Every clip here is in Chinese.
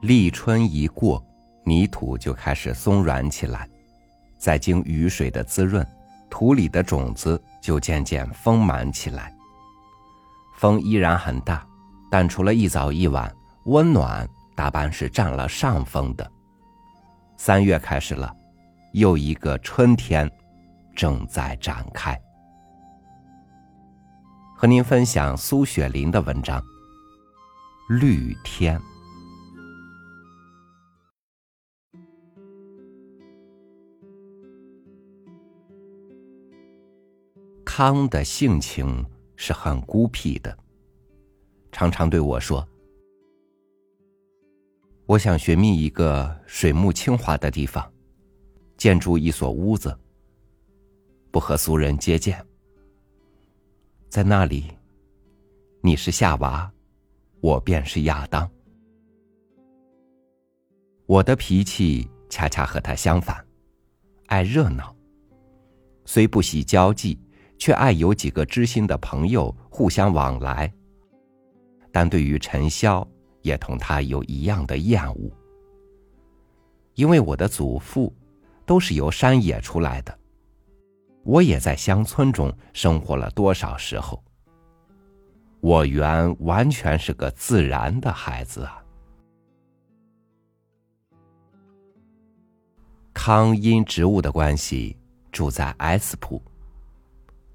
立春一过，泥土就开始松软起来，再经雨水的滋润，土里的种子就渐渐丰满起来。风依然很大，但除了一早一晚，温暖大半是占了上风的。三月开始了，又一个春天正在展开。和您分享苏雪林的文章《绿天》。康的性情是很孤僻的，常常对我说：“我想寻觅一个水木清华的地方，建筑一所屋子，不和俗人接见。”在那里，你是夏娃，我便是亚当。我的脾气恰恰和他相反，爱热闹。虽不喜交际，却爱有几个知心的朋友互相往来。但对于尘嚣，也同他有一样的厌恶。因为我的祖父都是由山野出来的。我也在乡村中生活了多少时候。我原完全是个自然的孩子啊。康因职务的关系住在 S 铺，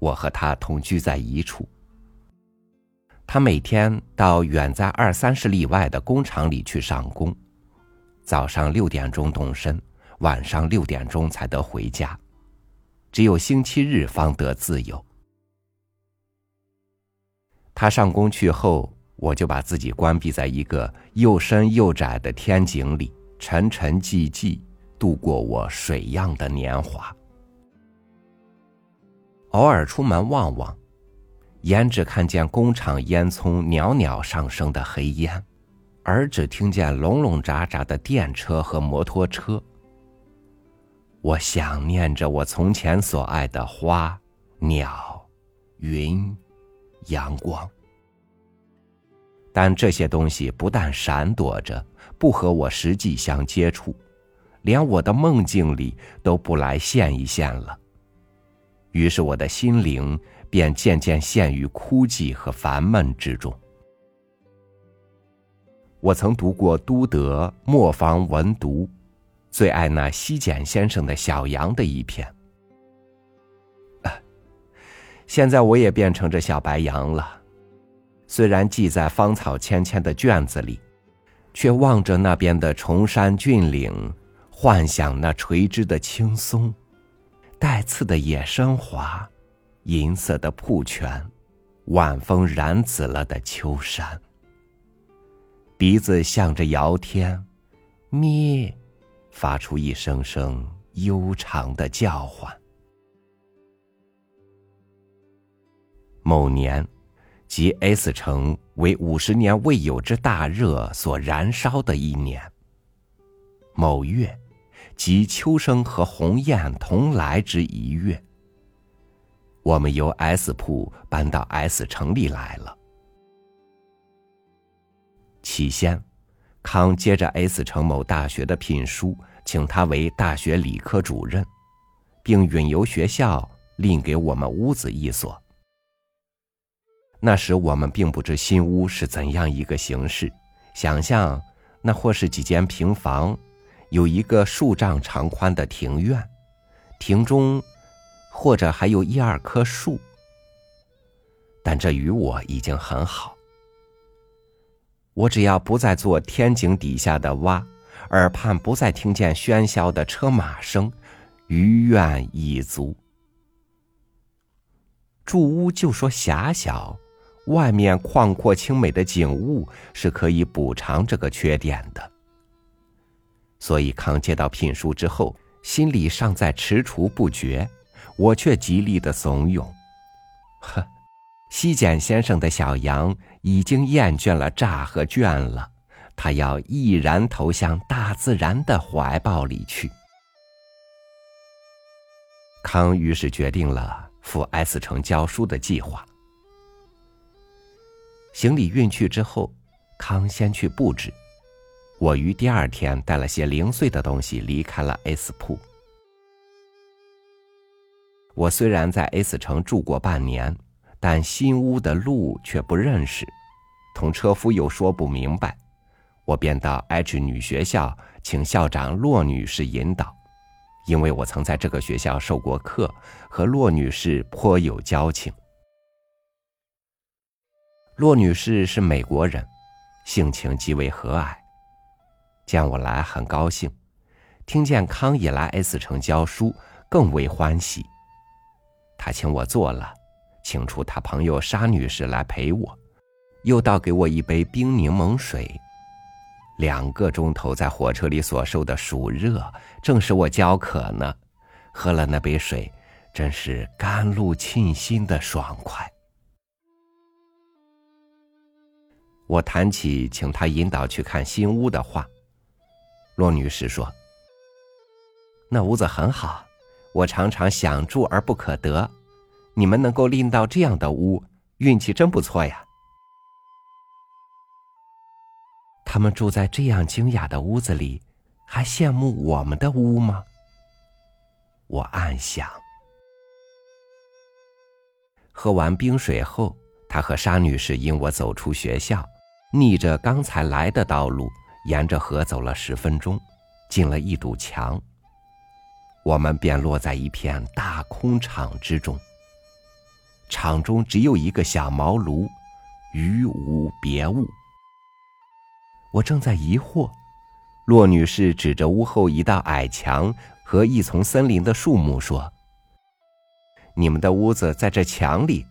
我和他同居在一处。他每天到远在二三十里外的工厂里去上工，早上六点钟动身，晚上六点钟才得回家。只有星期日方得自由。他上工去后，我就把自己关闭在一个又深又窄的天井里，沉沉寂寂度过我水样的年华。偶尔出门望望，眼只看见工厂烟囱袅袅上升的黑烟，耳只听见隆隆喳喳的电车和摩托车。我想念着我从前所爱的花、鸟、云、阳光，但这些东西不但闪躲着，不和我实际相接触，连我的梦境里都不来现一现了。于是我的心灵便渐渐陷于枯寂和烦闷之中。我曾读过都德磨坊文读。最爱那西简先生的小羊的一篇。现在我也变成这小白羊了，虽然记在芳草芊芊的卷子里，却望着那边的崇山峻岭，幻想那垂枝的青松，带刺的野生花，银色的瀑泉，晚风染紫了的秋山。鼻子向着遥天，咩。发出一声声悠长的叫唤。某年，即 S 城为五十年未有之大热所燃烧的一年。某月，即秋生和鸿雁同来之一月。我们由 S 铺搬到 S 城里来了。起先。康接着 S 城某大学的聘书，请他为大学理科主任，并允由学校另给我们屋子一所。那时我们并不知新屋是怎样一个形式，想象那或是几间平房，有一个数丈长宽的庭院，庭中或者还有一二棵树。但这与我已经很好。我只要不再做天井底下的蛙，耳畔不再听见喧嚣的车马声，余愿已足。住屋就说狭小，外面旷阔清美的景物是可以补偿这个缺点的。所以康接到聘书之后，心里尚在踟蹰不决，我却极力的怂恿，呵。西简先生的小羊已经厌倦了乍和倦了，他要毅然投向大自然的怀抱里去。康于是决定了赴 S 城教书的计划。行李运去之后，康先去布置，我于第二天带了些零碎的东西离开了 S 铺。我虽然在 S 城住过半年，但新屋的路却不认识，同车夫又说不明白，我便到 H 女学校请校长骆女士引导，因为我曾在这个学校授过课，和骆女士颇有交情。骆女士是美国人，性情极为和蔼，见我来很高兴，听见康也来 S 城教书，更为欢喜。他请我坐了，请出他朋友沙女士来陪我，又倒给我一杯冰柠檬水。两个钟头在火车里所受的暑热，正使我焦渴呢。喝了那杯水，真是甘露沁心的爽快。我谈起请他引导去看新屋的话，骆女士说：“那屋子很好。”我常常想住而不可得，你们能够拎到这样的屋，运气真不错呀。他们住在这样精雅的屋子里，还羡慕我们的屋吗？我暗想。喝完冰水后，他和沙女士引我走出学校，逆着刚才来的道路，沿着河走了十分钟，进了一堵墙。我们便落在一片大空场之中。场中只有一个小茅庐，余无别物。我正在疑惑，骆女士指着屋后一道矮墙和一丛森林的树木说：“你们的屋子在这墙里。”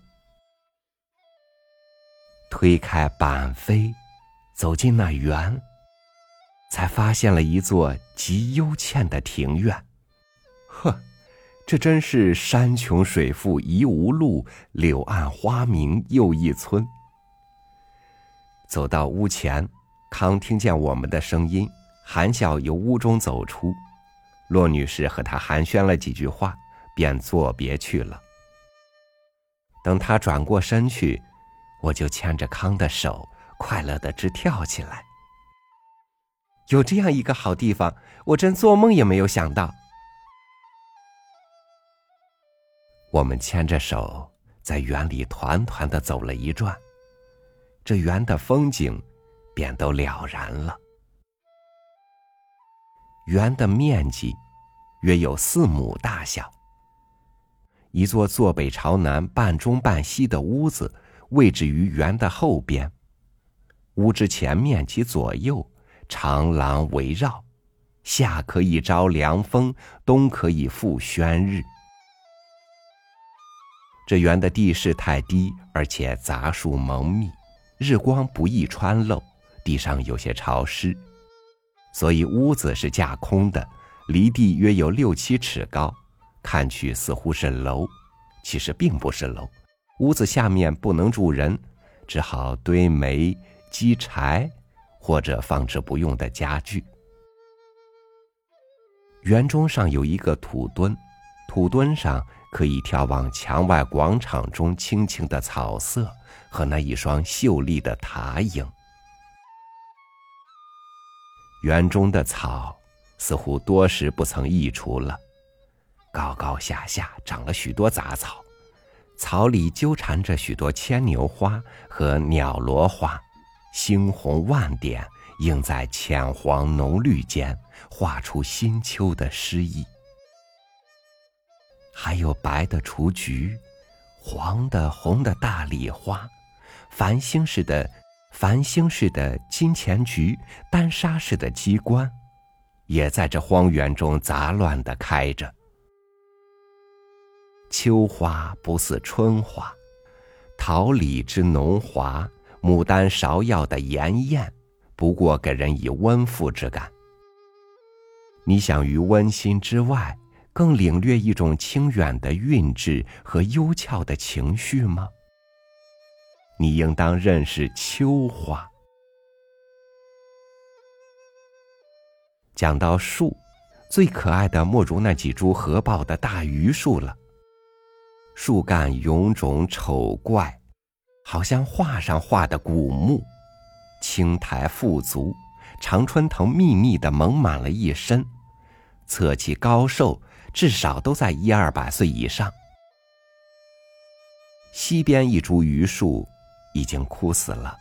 推开板扉，走进那园，才发现了一座极幽倩的庭院。呵，这真是山穷水复疑无路，柳暗花明又一村。走到屋前，康听见我们的声音，含笑由屋中走出。骆女士和他寒暄了几句话，便作别去了。等他转过身去，我就牵着康的手，快乐的直跳起来。有这样一个好地方，我真做梦也没有想到。我们牵着手在园里团团的走了一转，这园的风景便都了然了。园的面积约有四亩大小，一座坐北朝南、半中半西的屋子位置于园的后边，屋之前面及左右长廊围绕，夏可以招凉风，冬可以复轩日。这园的地势太低，而且杂树蒙密，日光不易穿漏，地上有些潮湿，所以屋子是架空的，离地约有六七尺高，看去似乎是楼，其实并不是楼。屋子下面不能住人，只好堆煤、积柴，或者放置不用的家具。园中上有一个土墩，土墩上。可以眺望墙外广场中青青的草色和那一双秀丽的塔影。园中的草似乎多时不曾溢除了，高高下下长了许多杂草，草里纠缠着许多牵牛花和鸟罗花，猩红万点，映在浅黄浓绿间，画出新秋的诗意。还有白的雏菊，黄的、红的大丽花，繁星似的、繁星似的金钱菊，丹砂似的鸡冠，也在这荒原中杂乱的开着。秋花不似春花，桃李之浓华，牡丹芍药的艳艳，不过给人以温馥之感。你想于温馨之外？更领略一种清远的韵致和幽俏的情绪吗？你应当认识秋花。讲到树，最可爱的莫如那几株合抱的大榆树了。树干臃肿丑怪，好像画上画的古墓，青苔富足，常春藤密密的蒙满了一身，侧起高寿，至少都在一二百岁以上。西边一株榆树已经枯死了，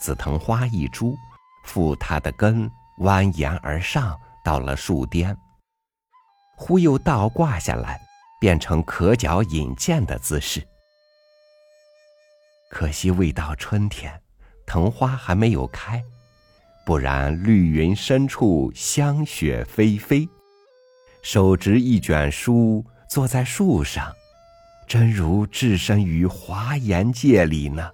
紫藤花一株，附它的根蜿蜒而上，到了树巅，忽又倒挂下来，变成可脚引荐的姿势。可惜未到春天，藤花还没有开，不然绿云深处香雪霏霏，手执一卷书，坐在树上。真如置身于华严界里呢。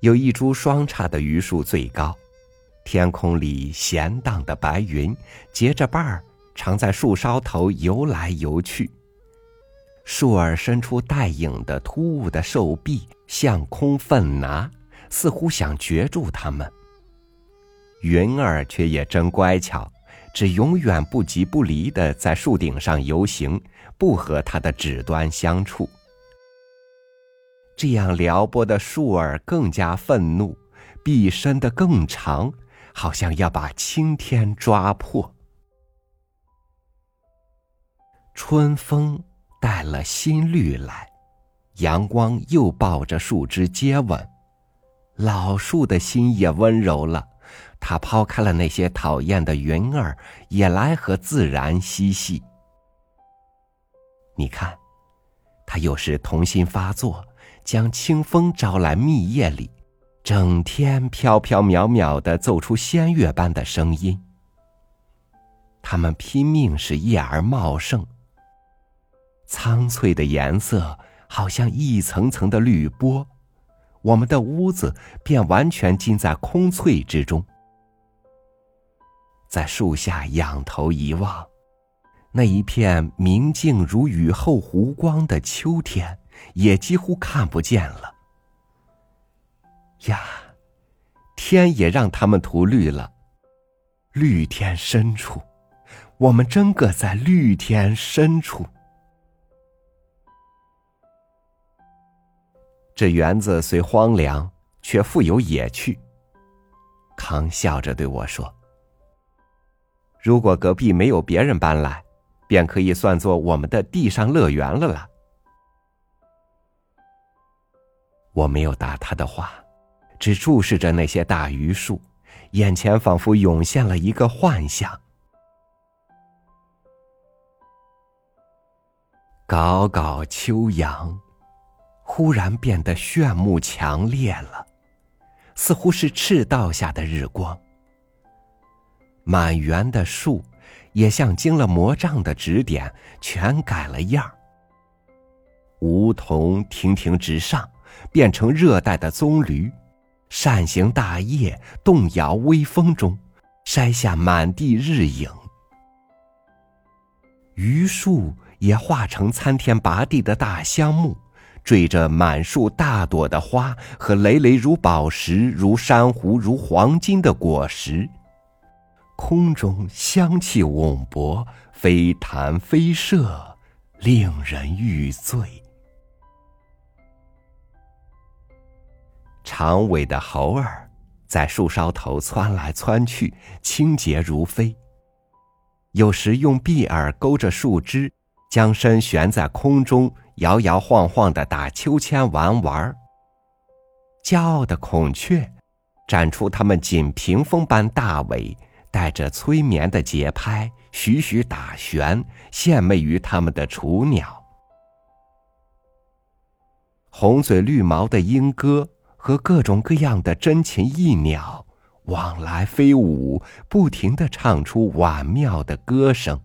有一株双叉的榆树最高，天空里闲荡的白云结着瓣儿，常在树梢头游来游去。树儿伸出带影的突兀的兽臂，向空奋拿，似乎想攫住它们。云儿却也真乖巧。只永远不急不离的在树顶上游行，不和它的指端相触。这样撩拨的树儿更加愤怒，臂伸得更长，好像要把青天抓破。春风带了新绿来，阳光又抱着树枝接吻，老树的心也温柔了。他抛开了那些讨厌的云儿，也来和自然嬉戏。你看，他有时童心发作，将清风招来密叶里，整天飘飘渺渺的奏出仙乐般的声音。他们拼命使叶儿茂盛，苍翠的颜色好像一层层的绿波，我们的屋子便完全浸在空翠之中。在树下仰头一望，那一片明净如雨后湖光的秋天，也几乎看不见了。呀，天也让他们涂绿了。绿天深处，我们真个在绿天深处。这园子虽荒凉，却富有野趣。康笑着对我说。如果隔壁没有别人搬来，便可以算作我们的地上乐园了啦。我没有答他的话，只注视着那些大榆树，眼前仿佛涌现了一个幻象：高高秋阳，忽然变得炫目强烈了，似乎是赤道下的日光。满园的树，也像经了魔杖的指点，全改了样儿。梧桐亭亭直上，变成热带的棕榈；扇形大叶动摇微风中，筛下满地日影。榆树也化成参天拔地的大香木，缀着满树大朵的花和累累如宝石、如珊瑚、如黄金的果实。空中香气甕勃，飞弹飞射，令人欲醉。长尾的猴儿在树梢头窜来窜去，清洁如飞。有时用臂儿勾着树枝，将身悬在空中，摇摇晃晃的打秋千玩玩。骄傲的孔雀，展出它们锦屏风般大尾。带着催眠的节拍，徐徐打旋，献媚于他们的雏鸟。红嘴绿毛的莺歌和各种各样的珍禽异鸟往来飞舞，不停的唱出婉妙的歌声。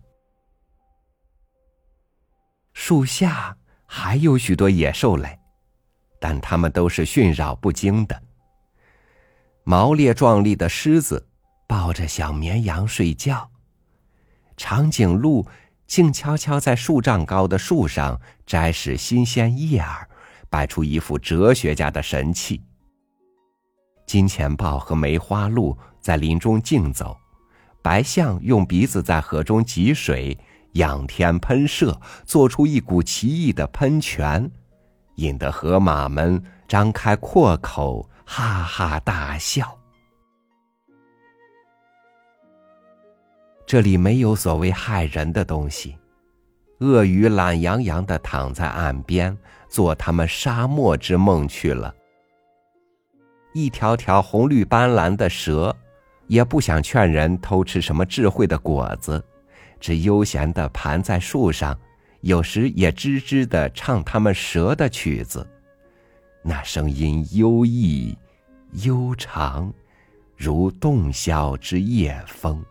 树下还有许多野兽类，但它们都是驯扰不惊的。毛烈壮丽的狮子。抱着小绵羊睡觉，长颈鹿静悄悄在数丈高的树上摘拾新鲜叶儿，摆出一副哲学家的神气。金钱豹和梅花鹿在林中竞走，白象用鼻子在河中汲水，仰天喷射，做出一股奇异的喷泉，引得河马们张开阔口，哈哈大笑。这里没有所谓害人的东西，鳄鱼懒洋洋的躺在岸边，做他们沙漠之梦去了。一条条红绿斑斓的蛇，也不想劝人偷吃什么智慧的果子，只悠闲的盘在树上，有时也吱吱的唱他们蛇的曲子，那声音幽异、悠长，如洞箫之夜风。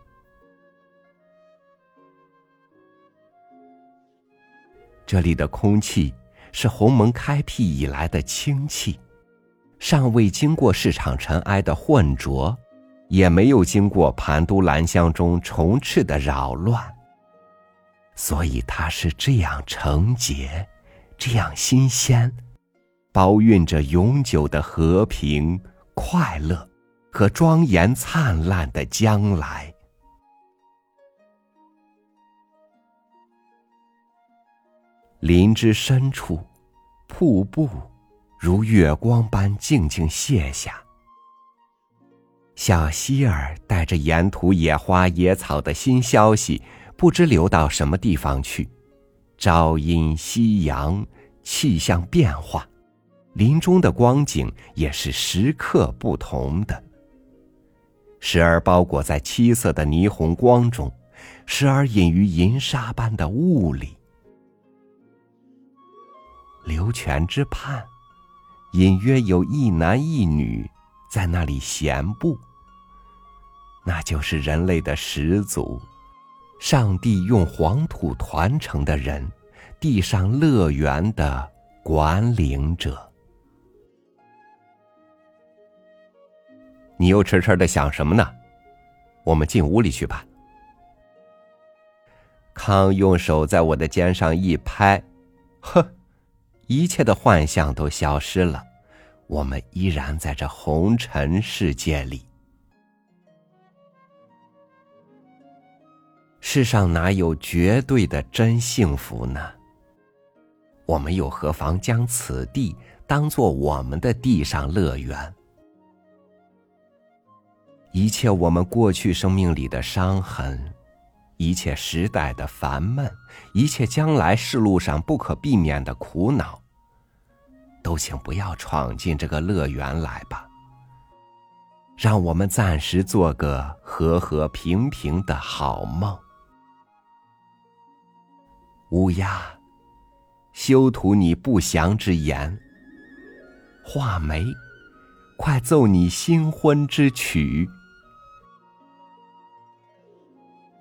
这里的空气是鸿蒙开辟以来的清气。尚未经过市场尘埃的混浊，也没有经过盘都兰香中虫翅的扰乱，所以它是这样纯洁，这样新鲜，包蕴着永久的和平、快乐和庄严灿烂的将来。林之深处，瀑布。如月光般静静泻下，小希儿带着沿途野花野草的新消息，不知流到什么地方去。朝阴夕阳，气象变化，林中的光景也是时刻不同的。时而包裹在七色的霓虹光中，时而隐于银沙般的雾里。流泉之畔。隐约有一男一女在那里闲步，那就是人类的始祖，上帝用黄土团成的人，地上乐园的管理者。你又痴痴的想什么呢？我们进屋里去吧。康用手在我的肩上一拍，呵。一切的幻象都消失了，我们依然在这红尘世界里。世上哪有绝对的真幸福呢？我们又何妨将此地当做我们的地上乐园？一切我们过去生命里的伤痕，一切时代的烦闷，一切将来世路上不可避免的苦恼。都请不要闯进这个乐园来吧，让我们暂时做个和和平平的好梦。乌鸦，休吐你不祥之言。画眉，快奏你新婚之曲。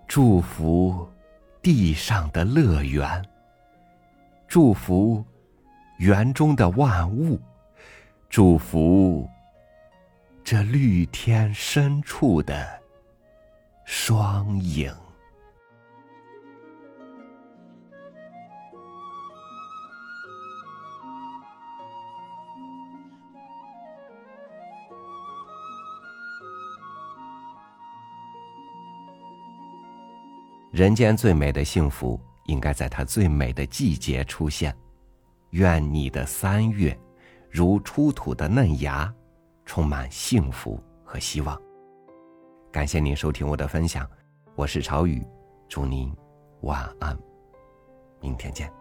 祝福地上的乐园，祝福。园中的万物，祝福这绿天深处的双影。人间最美的幸福，应该在它最美的季节出现。愿你的三月，如出土的嫩芽，充满幸福和希望。感谢您收听我的分享，我是朝雨，祝您晚安，明天见。